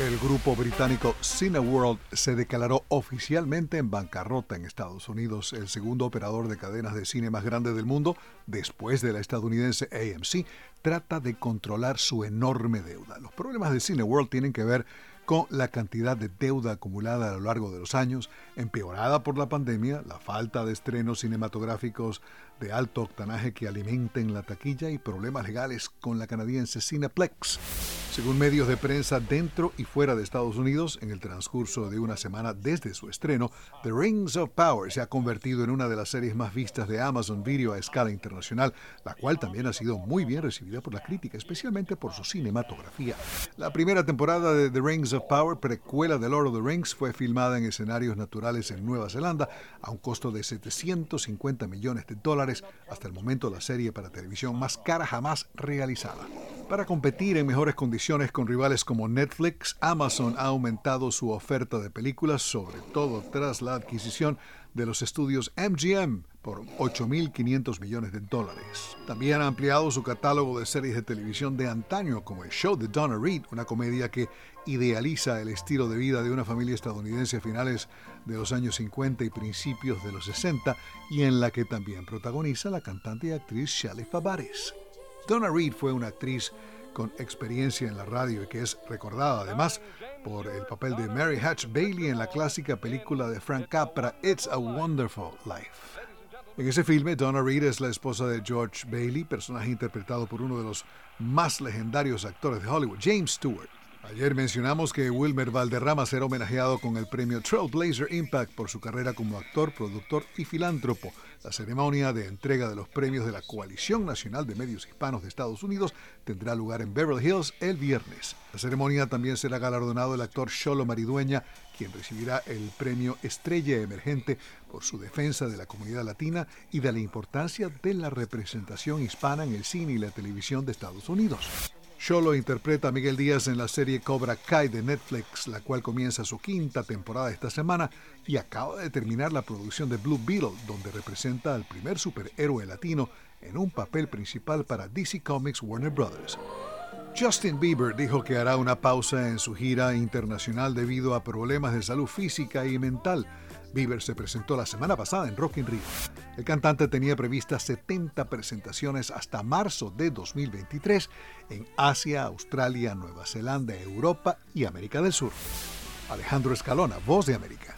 El grupo británico Cineworld se declaró oficialmente en bancarrota en Estados Unidos, el segundo operador de cadenas de cine más grande del mundo, después de la estadounidense AMC, trata de controlar su enorme deuda. Los problemas de Cineworld tienen que ver la cantidad de deuda acumulada a lo largo de los años, empeorada por la pandemia, la falta de estrenos cinematográficos de alto octanaje que alimenten la taquilla y problemas legales con la canadiense Cineplex. Según medios de prensa dentro y fuera de Estados Unidos, en el transcurso de una semana desde su estreno, The Rings of Power se ha convertido en una de las series más vistas de Amazon Video a escala internacional, la cual también ha sido muy bien recibida por la crítica, especialmente por su cinematografía. La primera temporada de The Rings of Power, precuela de Lord of the Rings, fue filmada en escenarios naturales en Nueva Zelanda a un costo de 750 millones de dólares, hasta el momento la serie para televisión más cara jamás realizada. Para competir en mejores condiciones con rivales como Netflix, Amazon ha aumentado su oferta de películas, sobre todo tras la adquisición de los estudios MGM por 8.500 millones de dólares. También ha ampliado su catálogo de series de televisión de antaño, como el show de Donna Reed, una comedia que idealiza el estilo de vida de una familia estadounidense a finales de los años 50 y principios de los 60, y en la que también protagoniza la cantante y actriz Shelley Favares. Donna Reed fue una actriz con experiencia en la radio y que es recordada además por el papel de Mary Hatch Bailey en la clásica película de Frank Capra It's a Wonderful Life. En ese filme, Donna Reed es la esposa de George Bailey, personaje interpretado por uno de los más legendarios actores de Hollywood, James Stewart. Ayer mencionamos que Wilmer Valderrama será homenajeado con el premio Trailblazer Impact por su carrera como actor, productor y filántropo. La ceremonia de entrega de los premios de la Coalición Nacional de Medios Hispanos de Estados Unidos tendrá lugar en Beverly Hills el viernes. La ceremonia también será galardonado el actor Sholo Maridueña, quien recibirá el premio Estrella Emergente por su defensa de la comunidad latina y de la importancia de la representación hispana en el cine y la televisión de Estados Unidos. Sholo interpreta a Miguel Díaz en la serie Cobra Kai de Netflix, la cual comienza su quinta temporada esta semana y acaba de terminar la producción de Blue Beetle, donde representa al primer superhéroe latino en un papel principal para DC Comics Warner Bros. Justin Bieber dijo que hará una pausa en su gira internacional debido a problemas de salud física y mental. Bieber se presentó la semana pasada en Rock in Rio. El cantante tenía previstas 70 presentaciones hasta marzo de 2023 en Asia, Australia, Nueva Zelanda, Europa y América del Sur. Alejandro Escalona, Voz de América.